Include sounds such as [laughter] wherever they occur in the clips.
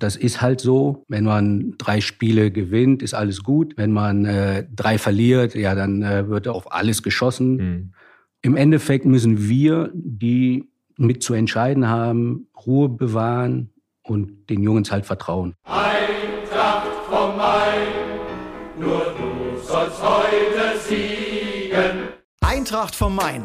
Das ist halt so. Wenn man drei Spiele gewinnt, ist alles gut. Wenn man äh, drei verliert, ja, dann äh, wird auf alles geschossen. Mhm. Im Endeffekt müssen wir, die mit zu entscheiden haben, Ruhe bewahren und den Jungs halt vertrauen. Eintracht vom Main, nur du sollst heute siegen. Eintracht vom Main,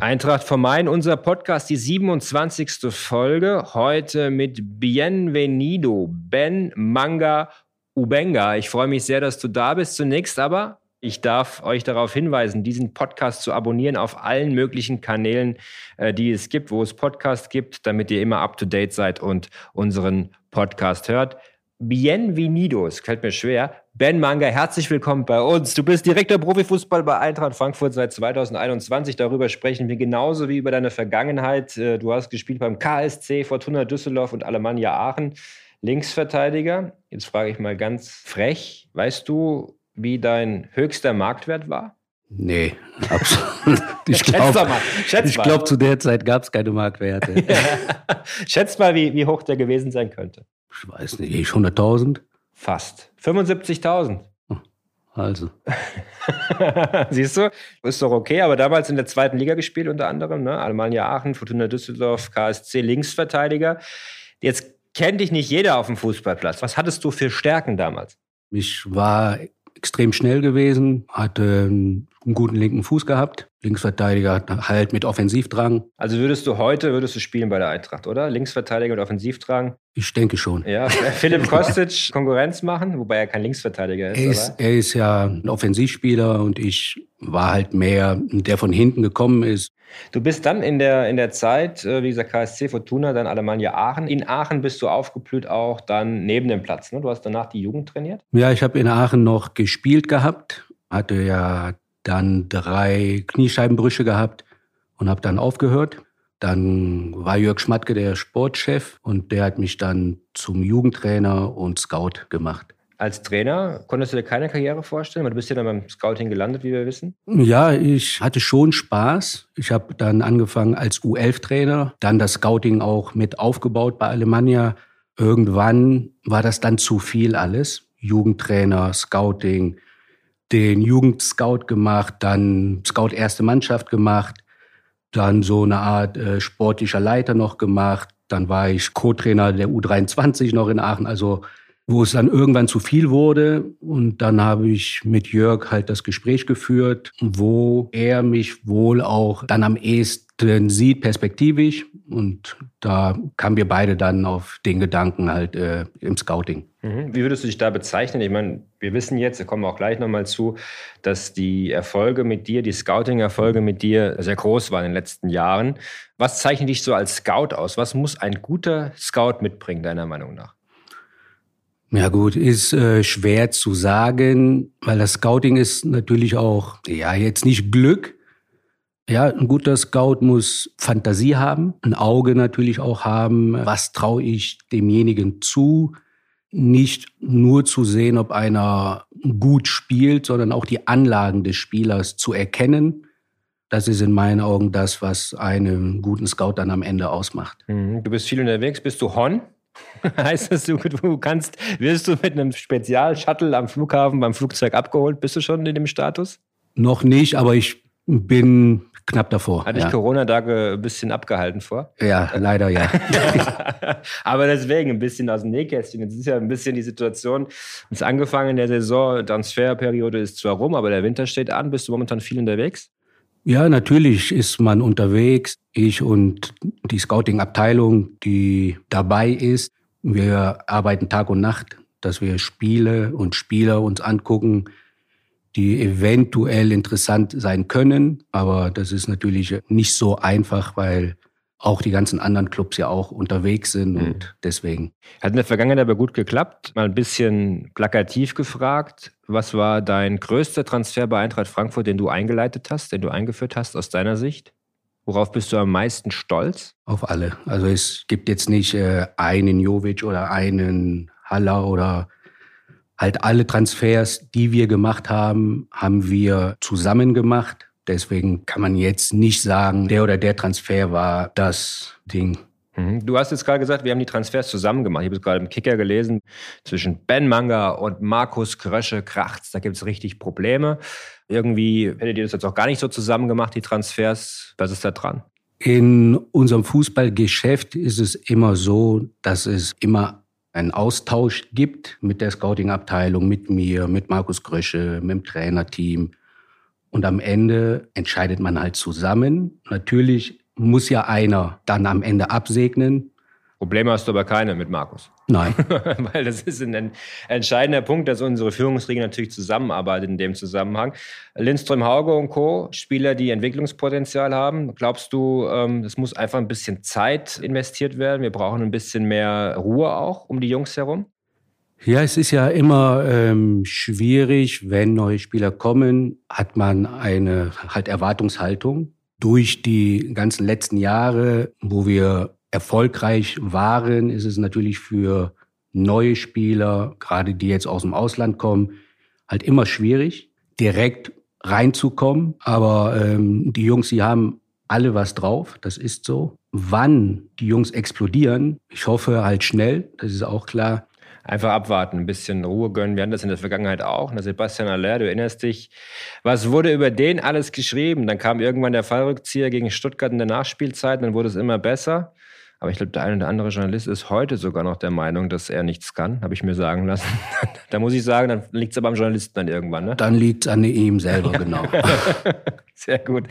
Eintracht vom Main, unser Podcast, die 27. Folge. Heute mit Bienvenido, Ben Manga Ubenga. Ich freue mich sehr, dass du da bist. Zunächst aber ich darf euch darauf hinweisen, diesen Podcast zu abonnieren auf allen möglichen Kanälen, äh, die es gibt, wo es Podcasts gibt, damit ihr immer up-to-date seid und unseren Podcast hört. Bienvenido, es fällt mir schwer. Ben Manga, herzlich willkommen bei uns. Du bist Direktor Profifußball bei Eintracht Frankfurt seit 2021. Darüber sprechen wir genauso wie über deine Vergangenheit. Äh, du hast gespielt beim KSC, Fortuna Düsseldorf und Alemannia Aachen. Linksverteidiger. Jetzt frage ich mal ganz frech, weißt du, wie dein höchster Marktwert war? Nee, absolut. [laughs] Ich glaube, glaub, zu der Zeit gab es keine Marktwerte. [laughs] Schätzt mal, wie, wie hoch der gewesen sein könnte. Ich weiß nicht, 100.000? Fast. 75.000. Also. [laughs] Siehst du, ist doch okay, aber damals in der zweiten Liga gespielt unter anderem, ne? Alemannia Aachen, Fortuna Düsseldorf, KSC Linksverteidiger. Jetzt kennt dich nicht jeder auf dem Fußballplatz. Was hattest du für Stärken damals? Ich war extrem schnell gewesen, hatte einen guten linken Fuß gehabt. Linksverteidiger halt mit Offensivdrang. Also würdest du heute, würdest du spielen bei der Eintracht, oder? Linksverteidiger mit Offensivdrang? Ich denke schon. Ja, [laughs] Philipp Kostic Konkurrenz machen, wobei er kein Linksverteidiger ist. Er ist, er ist ja ein Offensivspieler und ich war halt mehr, der von hinten gekommen ist. Du bist dann in der, in der Zeit, äh, wie gesagt, KSC Fortuna, dann Alemannia Aachen. In Aachen bist du aufgeblüht auch dann neben dem Platz. Ne? Du hast danach die Jugend trainiert? Ja, ich habe in Aachen noch gespielt gehabt, hatte ja dann drei Kniescheibenbrüche gehabt und habe dann aufgehört. Dann war Jörg Schmatke der Sportchef und der hat mich dann zum Jugendtrainer und Scout gemacht. Als Trainer konntest du dir keine Karriere vorstellen? Weil du bist ja dann beim Scouting gelandet, wie wir wissen. Ja, ich hatte schon Spaß. Ich habe dann angefangen als U11-Trainer, dann das Scouting auch mit aufgebaut bei Alemannia. Irgendwann war das dann zu viel alles. Jugendtrainer, Scouting, den Jugendscout gemacht, dann Scout erste Mannschaft gemacht, dann so eine Art äh, sportlicher Leiter noch gemacht. Dann war ich Co-Trainer der U23 noch in Aachen, also wo es dann irgendwann zu viel wurde. Und dann habe ich mit Jörg halt das Gespräch geführt, wo er mich wohl auch dann am ehesten sieht, perspektivisch. Und da kamen wir beide dann auf den Gedanken halt äh, im Scouting. Mhm. Wie würdest du dich da bezeichnen? Ich meine, wir wissen jetzt, da kommen wir auch gleich nochmal zu, dass die Erfolge mit dir, die Scouting-Erfolge mit dir sehr groß waren in den letzten Jahren. Was zeichnet dich so als Scout aus? Was muss ein guter Scout mitbringen, deiner Meinung nach? Ja gut, ist äh, schwer zu sagen, weil das Scouting ist natürlich auch, ja, jetzt nicht Glück, ja, ein guter Scout muss Fantasie haben, ein Auge natürlich auch haben. Was traue ich demjenigen zu? Nicht nur zu sehen, ob einer gut spielt, sondern auch die Anlagen des Spielers zu erkennen. Das ist in meinen Augen das, was einen guten Scout dann am Ende ausmacht. Mhm. Du bist viel unterwegs. Bist du Hon? [laughs] heißt das, du, du kannst, wirst du mit einem Spezial-Shuttle am Flughafen beim Flugzeug abgeholt? Bist du schon in dem Status? Noch nicht, aber ich bin knapp davor. Hatte ja. ich Corona da ein bisschen abgehalten vor? Ja, leider ja. [laughs] Aber deswegen ein bisschen aus dem Nähkästchen. Jetzt ist ja ein bisschen die Situation, es ist angefangen in der Saison, Transferperiode ist zwar rum, aber der Winter steht an. Bist du momentan viel unterwegs? Ja, natürlich ist man unterwegs. Ich und die Scouting-Abteilung, die dabei ist, wir arbeiten Tag und Nacht, dass wir Spiele und Spieler uns angucken, die eventuell interessant sein können. Aber das ist natürlich nicht so einfach, weil auch die ganzen anderen Clubs ja auch unterwegs sind mhm. und deswegen. Hat in der Vergangenheit aber gut geklappt. Mal ein bisschen plakativ gefragt. Was war dein größter Transfer bei Eintracht Frankfurt, den du eingeleitet hast, den du eingeführt hast aus deiner Sicht? Worauf bist du am meisten stolz? Auf alle. Also es gibt jetzt nicht äh, einen Jovic oder einen Haller oder halt alle Transfers, die wir gemacht haben, haben wir zusammen gemacht. Deswegen kann man jetzt nicht sagen, der oder der Transfer war das Ding. Mhm. Du hast jetzt gerade gesagt, wir haben die Transfers zusammen gemacht. Ich habe es gerade im Kicker gelesen. Zwischen Ben Manga und Markus Krösche kracht's. Da gibt es richtig Probleme. Irgendwie hättet ihr das jetzt auch gar nicht so zusammen gemacht, die Transfers. Was ist da dran? In unserem Fußballgeschäft ist es immer so, dass es immer einen Austausch gibt mit der Scouting-Abteilung, mit mir, mit Markus Krösche, mit dem Trainerteam. Und am Ende entscheidet man halt zusammen. Natürlich muss ja einer dann am Ende absegnen. Probleme hast du aber keine mit Markus. Nein. [laughs] Weil das ist ein entscheidender Punkt, dass unsere Führungsriege natürlich zusammenarbeitet in dem Zusammenhang. Lindström, Hauge und Co., Spieler, die Entwicklungspotenzial haben. Glaubst du, es ähm, muss einfach ein bisschen Zeit investiert werden? Wir brauchen ein bisschen mehr Ruhe auch um die Jungs herum? Ja, es ist ja immer ähm, schwierig, wenn neue Spieler kommen, hat man eine halt Erwartungshaltung. Durch die ganzen letzten Jahre, wo wir erfolgreich waren, ist es natürlich für neue Spieler, gerade die jetzt aus dem Ausland kommen, halt immer schwierig, direkt reinzukommen. Aber ähm, die Jungs, die haben alle was drauf, das ist so. Wann die Jungs explodieren, ich hoffe halt schnell, das ist auch klar, einfach abwarten, ein bisschen Ruhe gönnen. Wir hatten das in der Vergangenheit auch. Und Sebastian Aller, du erinnerst dich, was wurde über den alles geschrieben? Dann kam irgendwann der Fallrückzieher gegen Stuttgart in der Nachspielzeit, dann wurde es immer besser. Aber ich glaube, der eine oder andere Journalist ist heute sogar noch der Meinung, dass er nichts kann, habe ich mir sagen lassen. [laughs] da muss ich sagen, dann liegt es aber am Journalisten dann irgendwann. Ne? Dann liegt es an ihm selber, [laughs] genau. [laughs] Sehr gut.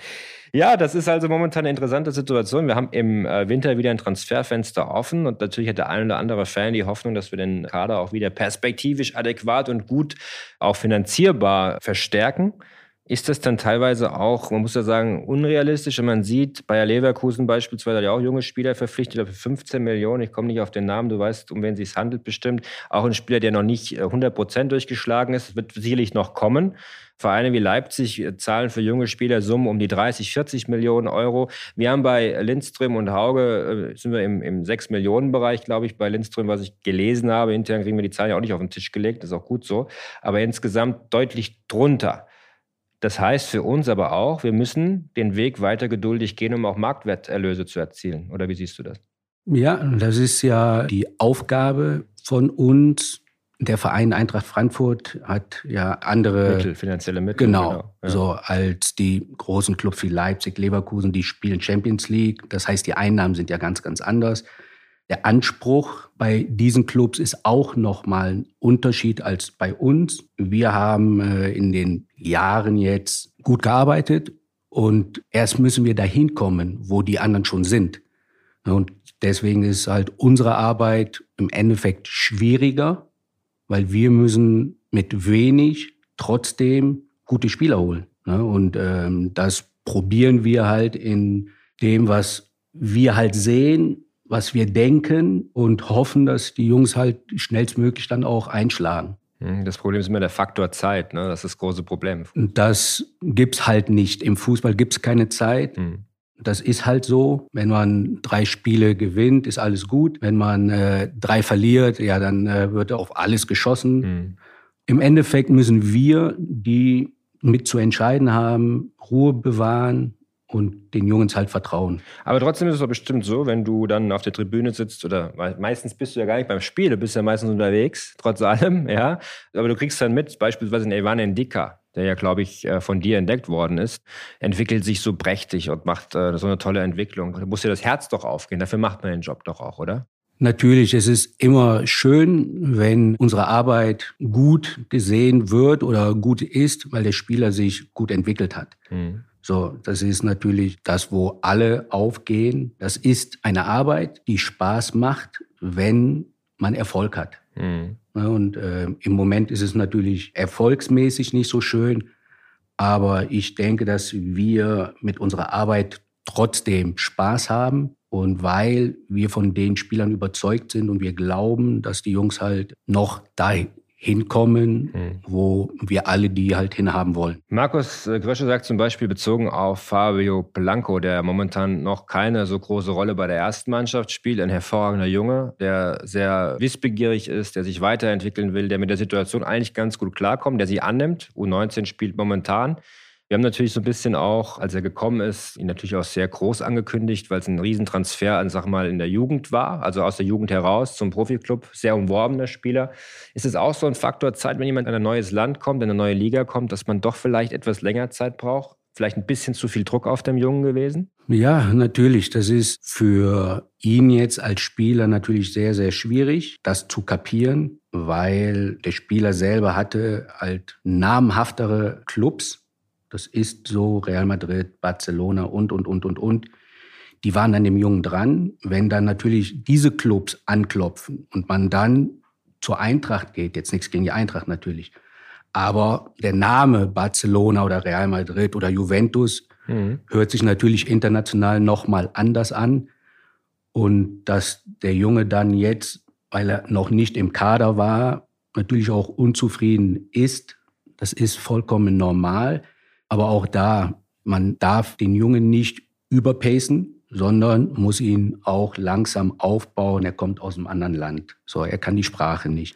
Ja, das ist also momentan eine interessante Situation. Wir haben im äh, Winter wieder ein Transferfenster offen und natürlich hat der ein oder andere Fan die Hoffnung, dass wir den Kader auch wieder perspektivisch adäquat und gut auch finanzierbar verstärken. Ist das dann teilweise auch, man muss ja sagen, unrealistisch, wenn man sieht, Bayer Leverkusen beispielsweise hat ja auch junge Spieler verpflichtet für 15 Millionen. Ich komme nicht auf den Namen, du weißt, um wen es sich handelt bestimmt. Auch ein Spieler, der noch nicht 100 äh, Prozent durchgeschlagen ist, wird sicherlich noch kommen. Vereine wie Leipzig äh, zahlen für junge Spieler Summen um die 30, 40 Millionen Euro. Wir haben bei Lindström und Hauge, äh, sind wir im, im 6 Millionen Bereich, glaube ich, bei Lindström, was ich gelesen habe. Intern kriegen wir die Zahlen ja auch nicht auf den Tisch gelegt, das ist auch gut so. Aber insgesamt deutlich drunter. Das heißt für uns aber auch, wir müssen den Weg weiter geduldig gehen, um auch Marktwerterlöse zu erzielen. Oder wie siehst du das? Ja, das ist ja die Aufgabe von uns. Der Verein Eintracht Frankfurt hat ja andere Mittel, finanzielle Mittel. Genau, genau ja. so als die großen Clubs wie Leipzig, Leverkusen, die spielen Champions League. Das heißt, die Einnahmen sind ja ganz, ganz anders. Der Anspruch bei diesen Clubs ist auch nochmal ein Unterschied als bei uns. Wir haben äh, in den Jahren jetzt gut gearbeitet und erst müssen wir dahin kommen, wo die anderen schon sind. Und deswegen ist halt unsere Arbeit im Endeffekt schwieriger, weil wir müssen mit wenig trotzdem gute Spieler holen. Und ähm, das probieren wir halt in dem, was wir halt sehen was wir denken und hoffen, dass die Jungs halt schnellstmöglich dann auch einschlagen. Hm, das Problem ist immer der Faktor Zeit, ne? Das ist das große Problem. Das gibt's halt nicht. Im Fußball gibt's keine Zeit. Mhm. Das ist halt so. Wenn man drei Spiele gewinnt, ist alles gut. Wenn man äh, drei verliert, ja, dann äh, wird auf alles geschossen. Mhm. Im Endeffekt müssen wir, die mit zu entscheiden haben, Ruhe bewahren, und den Jungs halt vertrauen. Aber trotzdem ist es doch bestimmt so, wenn du dann auf der Tribüne sitzt oder meistens bist du ja gar nicht beim Spiel, du bist ja meistens unterwegs, trotz allem, [laughs] ja. Aber du kriegst dann mit, beispielsweise in Evan Endika, der ja, glaube ich, äh, von dir entdeckt worden ist, entwickelt sich so prächtig und macht äh, so eine tolle Entwicklung. Da muss dir das Herz doch aufgehen. Dafür macht man den Job doch auch, oder? Natürlich, es ist immer schön, wenn unsere Arbeit gut gesehen wird oder gut ist, weil der Spieler sich gut entwickelt hat. Mhm. So, das ist natürlich das, wo alle aufgehen. Das ist eine Arbeit, die Spaß macht, wenn man Erfolg hat. Mhm. Und äh, im Moment ist es natürlich erfolgsmäßig nicht so schön, aber ich denke, dass wir mit unserer Arbeit trotzdem Spaß haben Und weil wir von den Spielern überzeugt sind und wir glauben, dass die Jungs halt noch da hinkommen, mhm. wo wir alle die halt hinhaben wollen. Markus äh, Grösche sagt zum Beispiel bezogen auf Fabio Blanco, der momentan noch keine so große Rolle bei der ersten Mannschaft spielt, ein hervorragender Junge, der sehr wissbegierig ist, der sich weiterentwickeln will, der mit der Situation eigentlich ganz gut klarkommt, der sie annimmt. U19 spielt momentan. Wir haben natürlich so ein bisschen auch, als er gekommen ist, ihn natürlich auch sehr groß angekündigt, weil es ein Riesentransfer, an, sag mal, in der Jugend war, also aus der Jugend heraus zum Profiklub, sehr umworbener Spieler. Ist es auch so ein Faktor Zeit, wenn jemand in ein neues Land kommt, in eine neue Liga kommt, dass man doch vielleicht etwas länger Zeit braucht? Vielleicht ein bisschen zu viel Druck auf dem Jungen gewesen? Ja, natürlich. Das ist für ihn jetzt als Spieler natürlich sehr, sehr schwierig, das zu kapieren, weil der Spieler selber hatte halt namhaftere Clubs das ist so Real Madrid, Barcelona und, und, und, und, und. Die waren an dem Jungen dran. Wenn dann natürlich diese Clubs anklopfen und man dann zur Eintracht geht, jetzt nichts gegen die Eintracht natürlich, aber der Name Barcelona oder Real Madrid oder Juventus mhm. hört sich natürlich international nochmal anders an. Und dass der Junge dann jetzt, weil er noch nicht im Kader war, natürlich auch unzufrieden ist, das ist vollkommen normal. Aber auch da, man darf den Jungen nicht überpacen, sondern muss ihn auch langsam aufbauen. Er kommt aus einem anderen Land. So, er kann die Sprache nicht.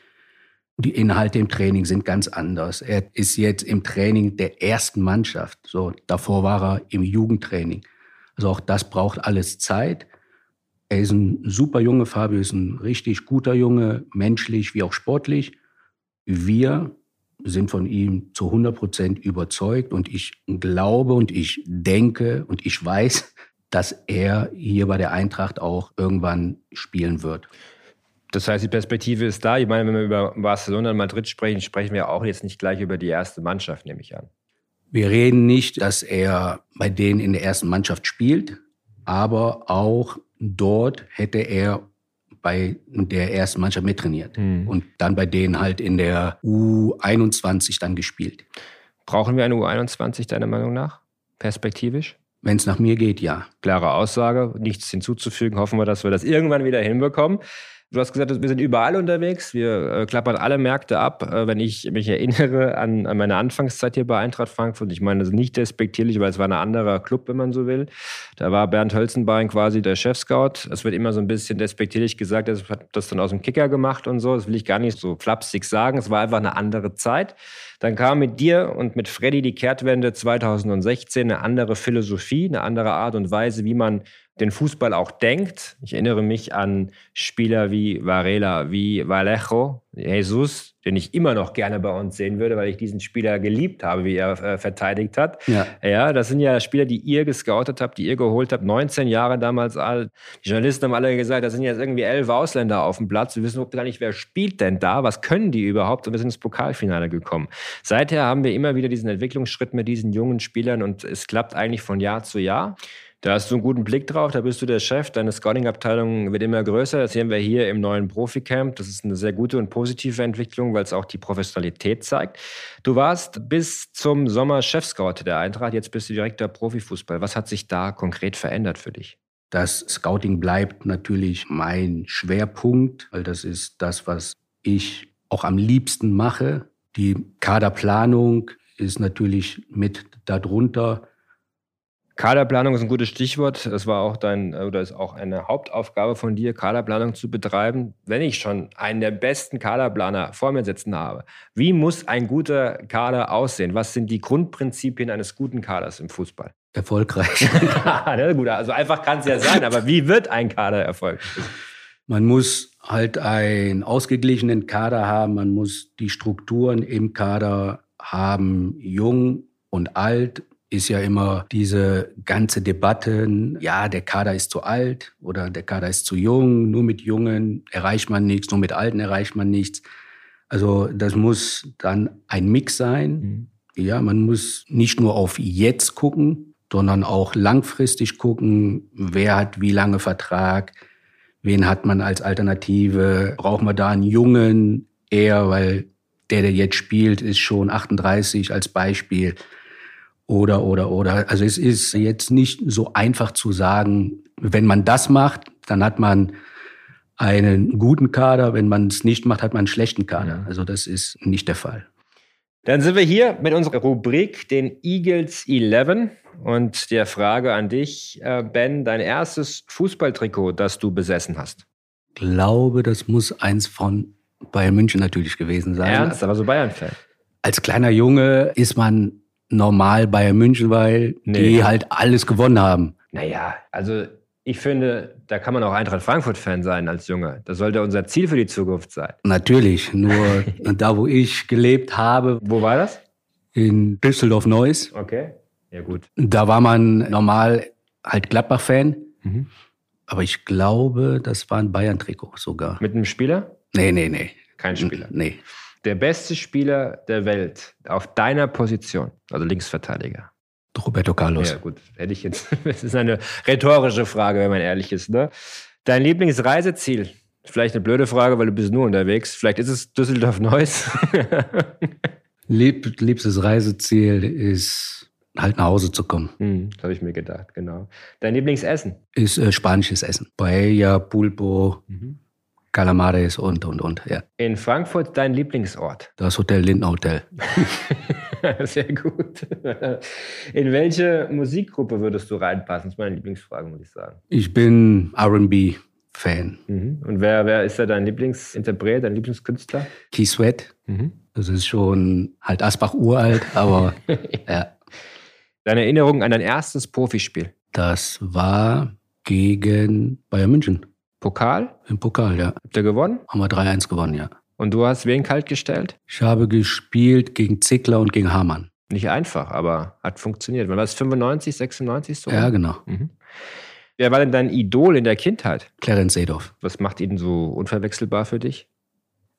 Die Inhalte im Training sind ganz anders. Er ist jetzt im Training der ersten Mannschaft. So, davor war er im Jugendtraining. Also auch das braucht alles Zeit. Er ist ein super Junge, Fabio ist ein richtig guter Junge, menschlich wie auch sportlich. Wir sind von ihm zu 100 Prozent überzeugt und ich glaube und ich denke und ich weiß, dass er hier bei der Eintracht auch irgendwann spielen wird. Das heißt, die Perspektive ist da. Ich meine, wenn wir über Barcelona und Madrid sprechen, sprechen wir auch jetzt nicht gleich über die erste Mannschaft, nehme ich an. Wir reden nicht, dass er bei denen in der ersten Mannschaft spielt, aber auch dort hätte er bei der ersten Mannschaft mittrainiert mhm. und dann bei denen halt in der U21 dann gespielt. Brauchen wir eine U21 deiner Meinung nach, perspektivisch? Wenn es nach mir geht, ja. Klare Aussage, nichts hinzuzufügen. Hoffen wir, dass wir das irgendwann wieder hinbekommen. Du hast gesagt, wir sind überall unterwegs. Wir äh, klappern alle Märkte ab. Äh, wenn ich mich erinnere an, an, meine Anfangszeit hier bei Eintracht Frankfurt, ich meine, das ist nicht despektierlich, weil es war ein anderer Club, wenn man so will. Da war Bernd Hölzenbein quasi der Chefscout. Es wird immer so ein bisschen despektierlich gesagt, er hat das dann aus dem Kicker gemacht und so. Das will ich gar nicht so flapsig sagen. Es war einfach eine andere Zeit. Dann kam mit dir und mit Freddy die Kehrtwende 2016, eine andere Philosophie, eine andere Art und Weise, wie man den Fußball auch denkt. Ich erinnere mich an Spieler wie Varela, wie Vallejo, Jesus, den ich immer noch gerne bei uns sehen würde, weil ich diesen Spieler geliebt habe, wie er äh, verteidigt hat. Ja. ja, das sind ja Spieler, die ihr gescoutet habt, die ihr geholt habt, 19 Jahre damals alt. Die Journalisten haben alle gesagt, da sind jetzt irgendwie elf Ausländer auf dem Platz. Wir wissen überhaupt gar nicht, wer spielt denn da, was können die überhaupt? Und wir sind ins Pokalfinale gekommen. Seither haben wir immer wieder diesen Entwicklungsschritt mit diesen jungen Spielern und es klappt eigentlich von Jahr zu Jahr. Da hast du einen guten Blick drauf, da bist du der Chef, deine Scouting-Abteilung wird immer größer. Das sehen wir hier im neuen Profi-Camp. Das ist eine sehr gute und positive Entwicklung, weil es auch die Professionalität zeigt. Du warst bis zum Sommer Chef-Scout der Eintracht, jetzt bist du Direktor Profifußball. Was hat sich da konkret verändert für dich? Das Scouting bleibt natürlich mein Schwerpunkt, weil das ist das, was ich auch am liebsten mache. Die Kaderplanung ist natürlich mit darunter. Kaderplanung ist ein gutes Stichwort. Das war auch dein oder ist auch eine Hauptaufgabe von dir, Kaderplanung zu betreiben. Wenn ich schon einen der besten Kaderplaner vor mir sitzen habe, wie muss ein guter Kader aussehen? Was sind die Grundprinzipien eines guten Kaders im Fußball? Erfolgreich. [laughs] ja, gut, also einfach kann es ja sein, aber wie wird ein Kader erfolgreich? Man muss halt einen ausgeglichenen Kader haben, man muss die Strukturen im Kader haben, jung und alt, ist ja immer diese ganze Debatte, ja, der Kader ist zu alt oder der Kader ist zu jung, nur mit Jungen erreicht man nichts, nur mit Alten erreicht man nichts. Also das muss dann ein Mix sein. Mhm. Ja, man muss nicht nur auf jetzt gucken, sondern auch langfristig gucken, wer hat wie lange Vertrag, wen hat man als Alternative, braucht man da einen Jungen eher, weil der, der jetzt spielt, ist schon 38 als Beispiel. Oder, oder, oder. Also es ist jetzt nicht so einfach zu sagen, wenn man das macht, dann hat man einen guten Kader. Wenn man es nicht macht, hat man einen schlechten Kader. Also das ist nicht der Fall. Dann sind wir hier mit unserer Rubrik, den Eagles 11. Und der Frage an dich, äh, Ben, dein erstes Fußballtrikot, das du besessen hast? glaube, das muss eins von Bayern München natürlich gewesen sein. Ernst, aber so Bayern-Fan. Als kleiner Junge ist man normal Bayern München, weil nee. die halt alles gewonnen haben. Naja, also ich finde, da kann man auch Eintracht Frankfurt-Fan sein als Junge. Das sollte unser Ziel für die Zukunft sein. Natürlich, nur [laughs] da, wo ich gelebt habe. Wo war das? In Düsseldorf-Neuss. Okay, ja gut. Da war man normal halt Gladbach-Fan. Mhm. Aber ich glaube, das war ein Bayern-Trikot sogar. Mit einem Spieler? Nee, nee, nee. Kein Spieler? Nee. Der beste Spieler der Welt auf deiner Position, also Linksverteidiger. Roberto Carlos. Ja, gut. Hätte ich jetzt. [laughs] Das ist eine rhetorische Frage, wenn man ehrlich ist. Ne? Dein Lieblingsreiseziel? Vielleicht eine blöde Frage, weil du bist nur unterwegs. Vielleicht ist es Düsseldorf-Neuss. [laughs] Lieb, liebstes Reiseziel ist halt nach Hause zu kommen. Hm, das habe ich mir gedacht, genau. Dein Lieblingsessen? Ist äh, spanisches Essen. Paella, Pulpo, mhm. Calamares und, und, und, ja. In Frankfurt dein Lieblingsort? Das Hotel Linden Hotel. [laughs] Sehr gut. In welche Musikgruppe würdest du reinpassen? Das ist meine Lieblingsfrage, muss ich sagen. Ich bin R&B. Fan. Mhm. Und wer, wer ist da dein Lieblingsinterpret, dein Lieblingskünstler? Keith Sweat. Mhm. Das ist schon halt Asbach uralt, aber [laughs] ja. Deine Erinnerung an dein erstes Profispiel? Das war gegen Bayern München. Pokal? Im Pokal, ja. Habt ihr gewonnen? Haben wir 3-1 gewonnen, ja. Und du hast wen kalt gestellt? Ich habe gespielt gegen Zickler und gegen Hamann. Nicht einfach, aber hat funktioniert. Wann war es 95, 96 so? Ja, genau. Mhm. Wer war denn dein Idol in der Kindheit? Clarence Seedorf. Was macht ihn so unverwechselbar für dich?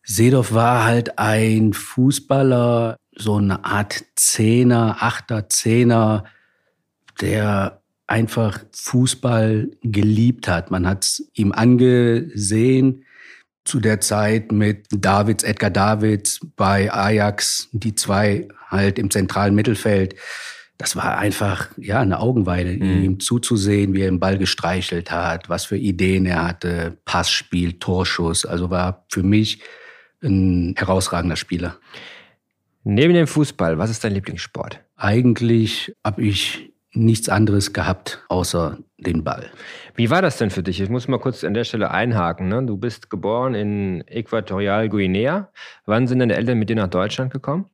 Seedorf war halt ein Fußballer, so eine Art Zehner, Achter, Zehner, der einfach Fußball geliebt hat. Man hat es ihm angesehen zu der Zeit mit Davids, Edgar Davids bei Ajax, die zwei halt im zentralen Mittelfeld. Das war einfach ja eine Augenweide, mhm. ihm zuzusehen, wie er den Ball gestreichelt hat, was für Ideen er hatte, Passspiel, Torschuss. Also war für mich ein herausragender Spieler. Neben dem Fußball, was ist dein Lieblingssport? Eigentlich habe ich nichts anderes gehabt außer den Ball. Wie war das denn für dich? Ich muss mal kurz an der Stelle einhaken. Ne? Du bist geboren in Äquatorial Guinea. Wann sind deine Eltern mit dir nach Deutschland gekommen?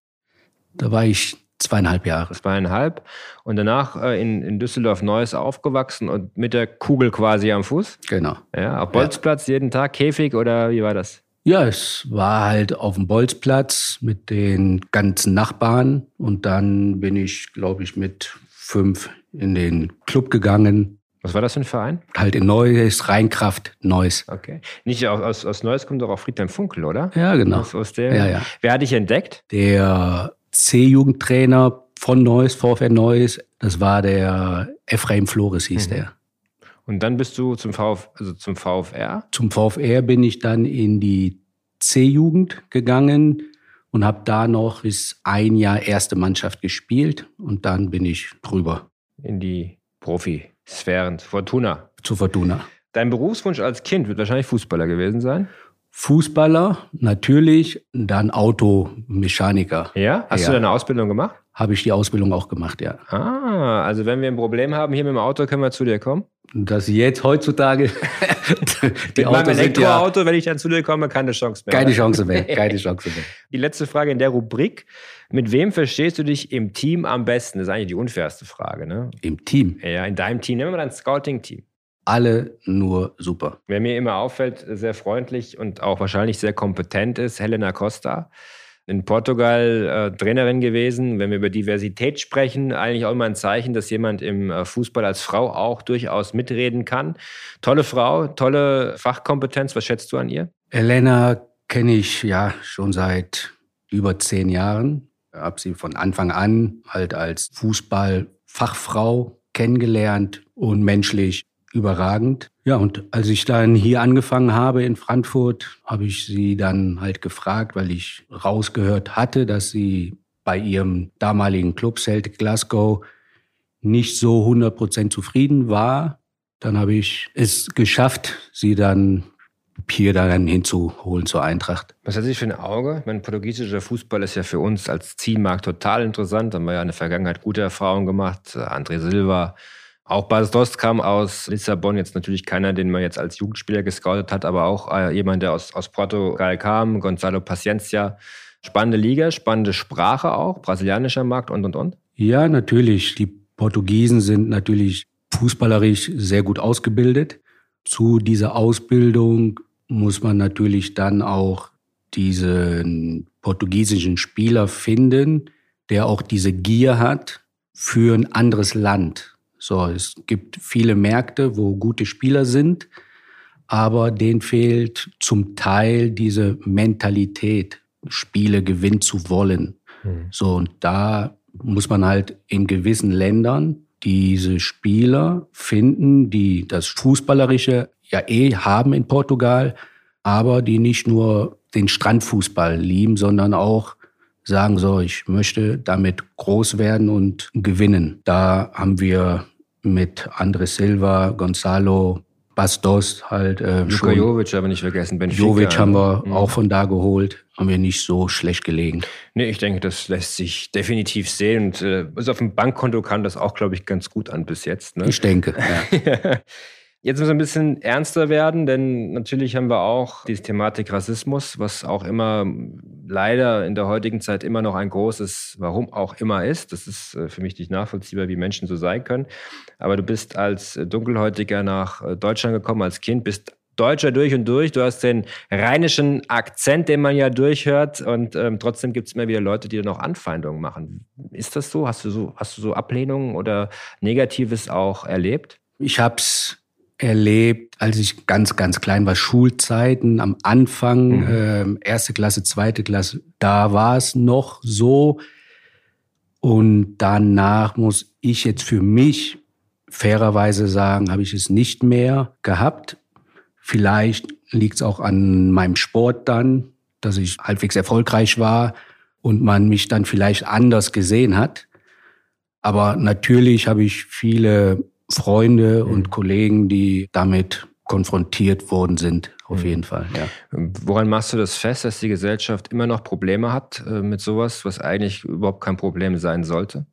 Da war ich zweieinhalb Jahre. Zweieinhalb. Und danach äh, in, in Düsseldorf Neues aufgewachsen und mit der Kugel quasi am Fuß? Genau. Ja, auf Bolzplatz ja. jeden Tag, Käfig oder wie war das? Ja, es war halt auf dem Bolzplatz mit den ganzen Nachbarn und dann bin ich, glaube ich, mit fünf in den Club gegangen. Was war das für ein Verein? Halt in Neues, Rheinkraft, Neuss. Okay. Nicht aus, aus Neuss kommt doch auch Friedhelm Funkel, oder? Ja, genau. Aus, aus der, ja, ja. Wer hat dich entdeckt? Der C-Jugendtrainer von Neuss, VfR Neuss, das war der Ephraim Flores, hieß mhm. der. Und dann bist du zum, Vf, also zum VfR? Zum VfR bin ich dann in die C-Jugend gegangen und habe da noch bis ein Jahr erste Mannschaft gespielt und dann bin ich drüber. In die Profisphären, Fortuna. Zu Fortuna. Dein Berufswunsch als Kind wird wahrscheinlich Fußballer gewesen sein? Fußballer, natürlich, dann Automechaniker. Ja? Hast ja. du deine Ausbildung gemacht? Habe ich die Ausbildung auch gemacht, ja. Ah, also wenn wir ein Problem haben hier mit dem Auto, können wir zu dir kommen? Dass jetzt heutzutage [laughs] die mit Autos meinem Elektroauto, ja, wenn ich dann zu dir komme, keine Chance mehr. Keine Chance mehr, [laughs] keine Chance mehr. Die letzte Frage in der Rubrik. Mit wem verstehst du dich im Team am besten? Das ist eigentlich die unfairste Frage, ne? Im Team? Ja, in deinem Team. Nehmen wir dein Scouting-Team alle nur super. Wer mir immer auffällt, sehr freundlich und auch wahrscheinlich sehr kompetent ist, Helena Costa. In Portugal äh, Trainerin gewesen. Wenn wir über Diversität sprechen, eigentlich auch immer ein Zeichen, dass jemand im äh, Fußball als Frau auch durchaus mitreden kann. Tolle Frau, tolle Fachkompetenz. Was schätzt du an ihr? Helena kenne ich ja schon seit über zehn Jahren. Habe sie von Anfang an halt als Fußballfachfrau kennengelernt und menschlich überragend. Ja, und als ich dann hier angefangen habe in Frankfurt, habe ich sie dann halt gefragt, weil ich rausgehört hatte, dass sie bei ihrem damaligen Club Celtic Glasgow nicht so 100% zufrieden war dann habe ich es geschafft, sie dann hier dann hinzuholen zur Eintracht. Was hat sich für ein Auge? Mein portugiesischer Fußball ist ja für uns als Zielmarkt total interessant. Da haben wir ja in der Vergangenheit gute Erfahrungen gemacht. André Silva, auch Bas Dost kam aus Lissabon. Jetzt natürlich keiner, den man jetzt als Jugendspieler gescoutet hat, aber auch äh, jemand, der aus, aus Portugal kam. Gonzalo Paciencia. Spannende Liga, spannende Sprache auch, brasilianischer Markt und, und, und. Ja, natürlich. Die Portugiesen sind natürlich fußballerisch sehr gut ausgebildet. Zu dieser Ausbildung muss man natürlich dann auch diesen portugiesischen Spieler finden, der auch diese Gier hat für ein anderes Land. So, es gibt viele Märkte, wo gute Spieler sind, aber denen fehlt zum Teil diese Mentalität, Spiele gewinnen zu wollen. Mhm. So, und da muss man halt in gewissen Ländern diese Spieler finden, die das Fußballerische ja eh haben in Portugal, aber die nicht nur den Strandfußball lieben, sondern auch sagen so, ich möchte damit groß werden und gewinnen. Da haben wir mit André Silva, Gonzalo, Bastos halt äh, Luka. Jovic aber nicht vergessen. Benfica, Jovic haben wir mhm. auch von da geholt. Haben wir nicht so schlecht gelegen. Nee, ich denke, das lässt sich definitiv sehen. Und äh, also auf dem Bankkonto kam das auch, glaube ich, ganz gut an bis jetzt. Ne? Ich denke, [laughs] ja. Jetzt müssen wir ein bisschen ernster werden, denn natürlich haben wir auch die Thematik Rassismus, was auch immer leider in der heutigen Zeit immer noch ein großes, warum auch immer ist. Das ist äh, für mich nicht nachvollziehbar, wie Menschen so sein können. Aber du bist als Dunkelhäutiger nach äh, Deutschland gekommen, als Kind, bist Deutscher durch und durch. Du hast den rheinischen Akzent, den man ja durchhört. Und ähm, trotzdem gibt es immer wieder Leute, die noch Anfeindungen machen. Ist das so? Hast du so, hast du so Ablehnungen oder Negatives auch erlebt? Ich habe es erlebt, als ich ganz, ganz klein war, Schulzeiten am Anfang, mhm. äh, erste Klasse, zweite Klasse, da war es noch so. Und danach muss ich jetzt für mich fairerweise sagen, habe ich es nicht mehr gehabt. Vielleicht liegt es auch an meinem Sport dann, dass ich halbwegs erfolgreich war und man mich dann vielleicht anders gesehen hat. Aber natürlich habe ich viele Freunde mhm. und Kollegen, die damit konfrontiert worden sind, auf mhm. jeden Fall. Ja. Woran machst du das fest, dass die Gesellschaft immer noch Probleme hat äh, mit sowas, was eigentlich überhaupt kein Problem sein sollte?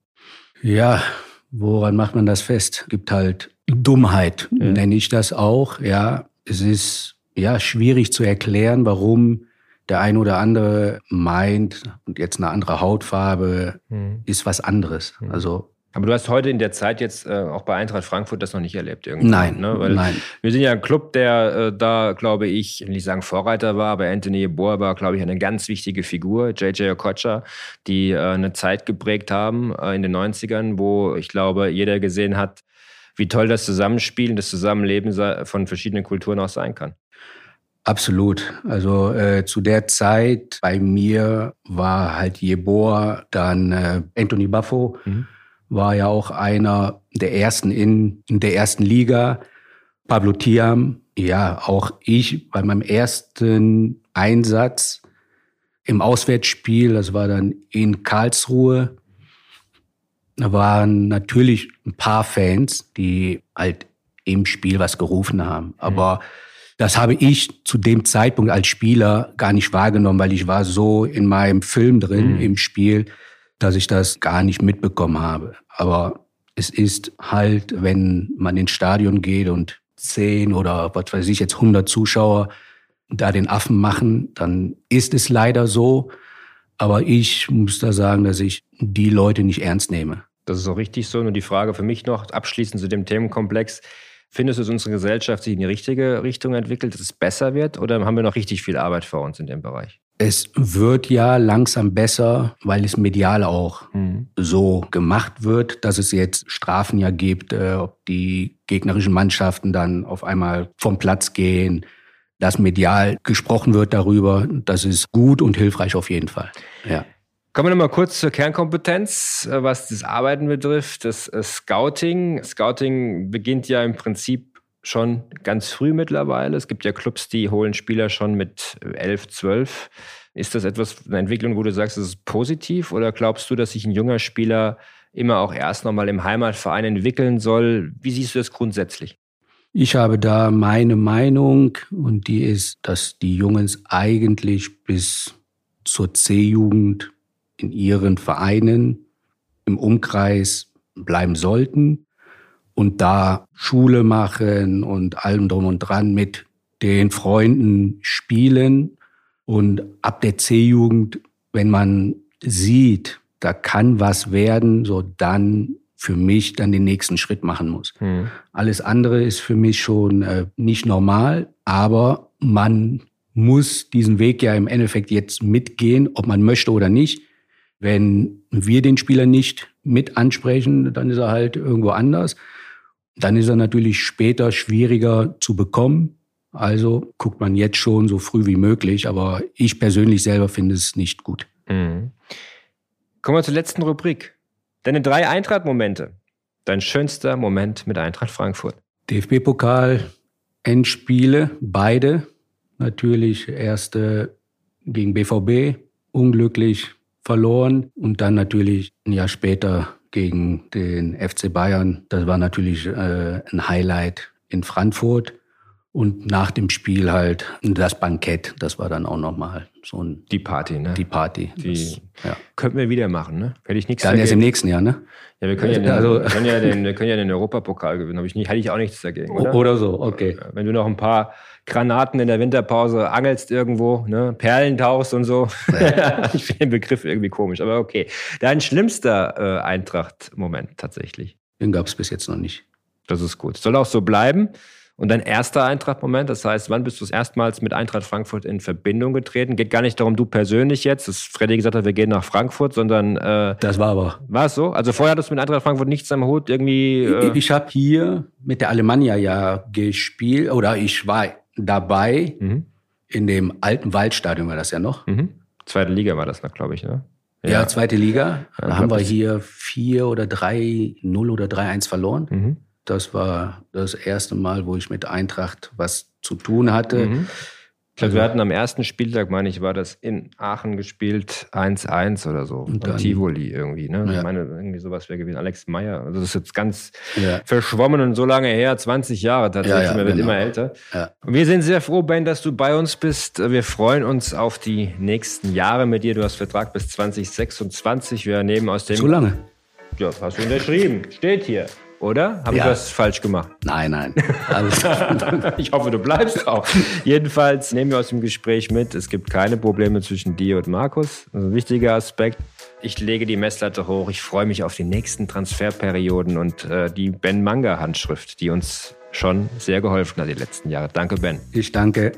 Ja, woran macht man das fest? Es gibt halt Dummheit, ja. nenne ich das auch. Ja, es ist ja schwierig zu erklären, warum der ein oder andere meint, und jetzt eine andere Hautfarbe mhm. ist was anderes. Mhm. Also aber du hast heute in der Zeit jetzt äh, auch bei Eintracht Frankfurt das noch nicht erlebt irgendwie. Nein, ne? Weil nein. Wir sind ja ein Club, der äh, da, glaube ich, will nicht sagen Vorreiter war, aber Anthony Boer war, glaube ich, eine ganz wichtige Figur. JJ Okocha, die äh, eine Zeit geprägt haben äh, in den 90ern, wo ich glaube, jeder gesehen hat, wie toll das Zusammenspielen, das Zusammenleben von verschiedenen Kulturen auch sein kann. Absolut. Also äh, zu der Zeit bei mir war halt Jeboa, dann äh, Anthony Buffo. Mhm war ja auch einer der ersten in, in der ersten Liga. Pablo Tiam, ja, auch ich bei meinem ersten Einsatz im Auswärtsspiel, das war dann in Karlsruhe, da waren natürlich ein paar Fans, die halt im Spiel was gerufen haben. Aber mhm. das habe ich zu dem Zeitpunkt als Spieler gar nicht wahrgenommen, weil ich war so in meinem Film drin, mhm. im Spiel, dass ich das gar nicht mitbekommen habe. Aber es ist halt, wenn man ins Stadion geht und zehn oder was weiß ich jetzt 100 Zuschauer da den Affen machen, dann ist es leider so. Aber ich muss da sagen, dass ich die Leute nicht ernst nehme. Das ist auch richtig so. Nur die Frage für mich noch abschließend zu dem Themenkomplex. Findest du, dass unsere Gesellschaft sich in die richtige Richtung entwickelt, dass es besser wird? Oder haben wir noch richtig viel Arbeit vor uns in dem Bereich? Es wird ja langsam besser, weil es medial auch mhm. so gemacht wird, dass es jetzt Strafen ja gibt, äh, ob die gegnerischen Mannschaften dann auf einmal vom Platz gehen, dass medial gesprochen wird darüber. Das ist gut und hilfreich auf jeden Fall. Ja. Kommen wir nochmal kurz zur Kernkompetenz, äh, was das Arbeiten betrifft, das äh, Scouting. Scouting beginnt ja im Prinzip schon ganz früh mittlerweile. Es gibt ja Clubs, die holen Spieler schon mit 11, 12. Ist das etwas, eine Entwicklung, wo du sagst, es ist positiv? Oder glaubst du, dass sich ein junger Spieler immer auch erst nochmal im Heimatverein entwickeln soll? Wie siehst du das grundsätzlich? Ich habe da meine Meinung und die ist, dass die Jungs eigentlich bis zur C-Jugend in ihren Vereinen im Umkreis bleiben sollten und da Schule machen und allem drum und dran mit den Freunden spielen. Und ab der C-Jugend, wenn man sieht, da kann was werden, so dann für mich dann den nächsten Schritt machen muss. Mhm. Alles andere ist für mich schon äh, nicht normal, aber man muss diesen Weg ja im Endeffekt jetzt mitgehen, ob man möchte oder nicht. Wenn wir den Spieler nicht mit ansprechen, dann ist er halt irgendwo anders. Dann ist er natürlich später schwieriger zu bekommen. Also guckt man jetzt schon so früh wie möglich, aber ich persönlich selber finde es nicht gut. Mhm. Kommen wir zur letzten Rubrik. Deine drei Eintracht-Momente. Dein schönster Moment mit Eintracht Frankfurt. DFB-Pokal, Endspiele, beide. Natürlich erste gegen BVB, unglücklich verloren und dann natürlich ein Jahr später gegen den FC Bayern. Das war natürlich äh, ein Highlight in Frankfurt. Und nach dem Spiel halt das Bankett, das war dann auch nochmal so ein. Die Party, ne? Die Party. Die das, ja. Könnten wir wieder machen, ne? Hätte ich nichts Dann erst im nächsten Jahr, ne? Ja, wir können ja, den, also, wir können ja den, wir können ja den Europapokal gewinnen. Habe ich nicht, hätte ich auch nichts dagegen, oder? Oder so, okay. Wenn du noch ein paar Granaten in der Winterpause angelst irgendwo, ne? Perlen tauchst und so. [laughs] ich finde den Begriff irgendwie komisch, aber okay. Dein schlimmster äh, Eintracht-Moment tatsächlich. Den gab es bis jetzt noch nicht. Das ist gut. Soll auch so bleiben. Und dein erster Eintracht-Moment, das heißt, wann bist du erstmals mit Eintracht Frankfurt in Verbindung getreten? Geht gar nicht darum, du persönlich jetzt, dass Freddy gesagt hat, wir gehen nach Frankfurt, sondern. Äh, das war aber. War es so? Also vorher hattest du mit Eintracht Frankfurt nichts am Hut irgendwie. Äh ich ich habe hier mit der Alemannia ja gespielt, oder ich war dabei mhm. in dem alten Waldstadion, war das ja noch. Mhm. Zweite Liga war das noch, glaube ich, ne? Ja, ja zweite Liga. Da ja, haben wir hier 4 oder 3, 0 oder 3-1 verloren. Mhm. Das war das erste Mal, wo ich mit Eintracht was zu tun hatte. Mhm. Ich glaube, wir hatten am ersten Spieltag, meine ich, war das in Aachen gespielt, 1-1 oder so. Und dann, Tivoli irgendwie, ne? Ja. Ich meine, irgendwie sowas wäre gewesen. Alex Meyer. Also das ist jetzt ganz ja. verschwommen und so lange her, 20 Jahre tatsächlich. Ja, ja, wird genau. immer älter. Wir sind sehr froh, Ben, dass du bei uns bist. Wir freuen uns auf die nächsten Jahre mit dir. Du hast Vertrag bis 2026. Wir nehmen aus dem. Zu lange. Ja, hast du unterschrieben. Steht hier. Oder? Habe ja. ich was falsch gemacht? Nein, nein. [laughs] ich hoffe, du bleibst auch. Jedenfalls nehmen wir aus dem Gespräch mit, es gibt keine Probleme zwischen dir und Markus. Das ist ein wichtiger Aspekt. Ich lege die Messlatte hoch. Ich freue mich auf die nächsten Transferperioden und äh, die Ben Manga Handschrift, die uns schon sehr geholfen hat die letzten Jahre. Danke, Ben. Ich danke.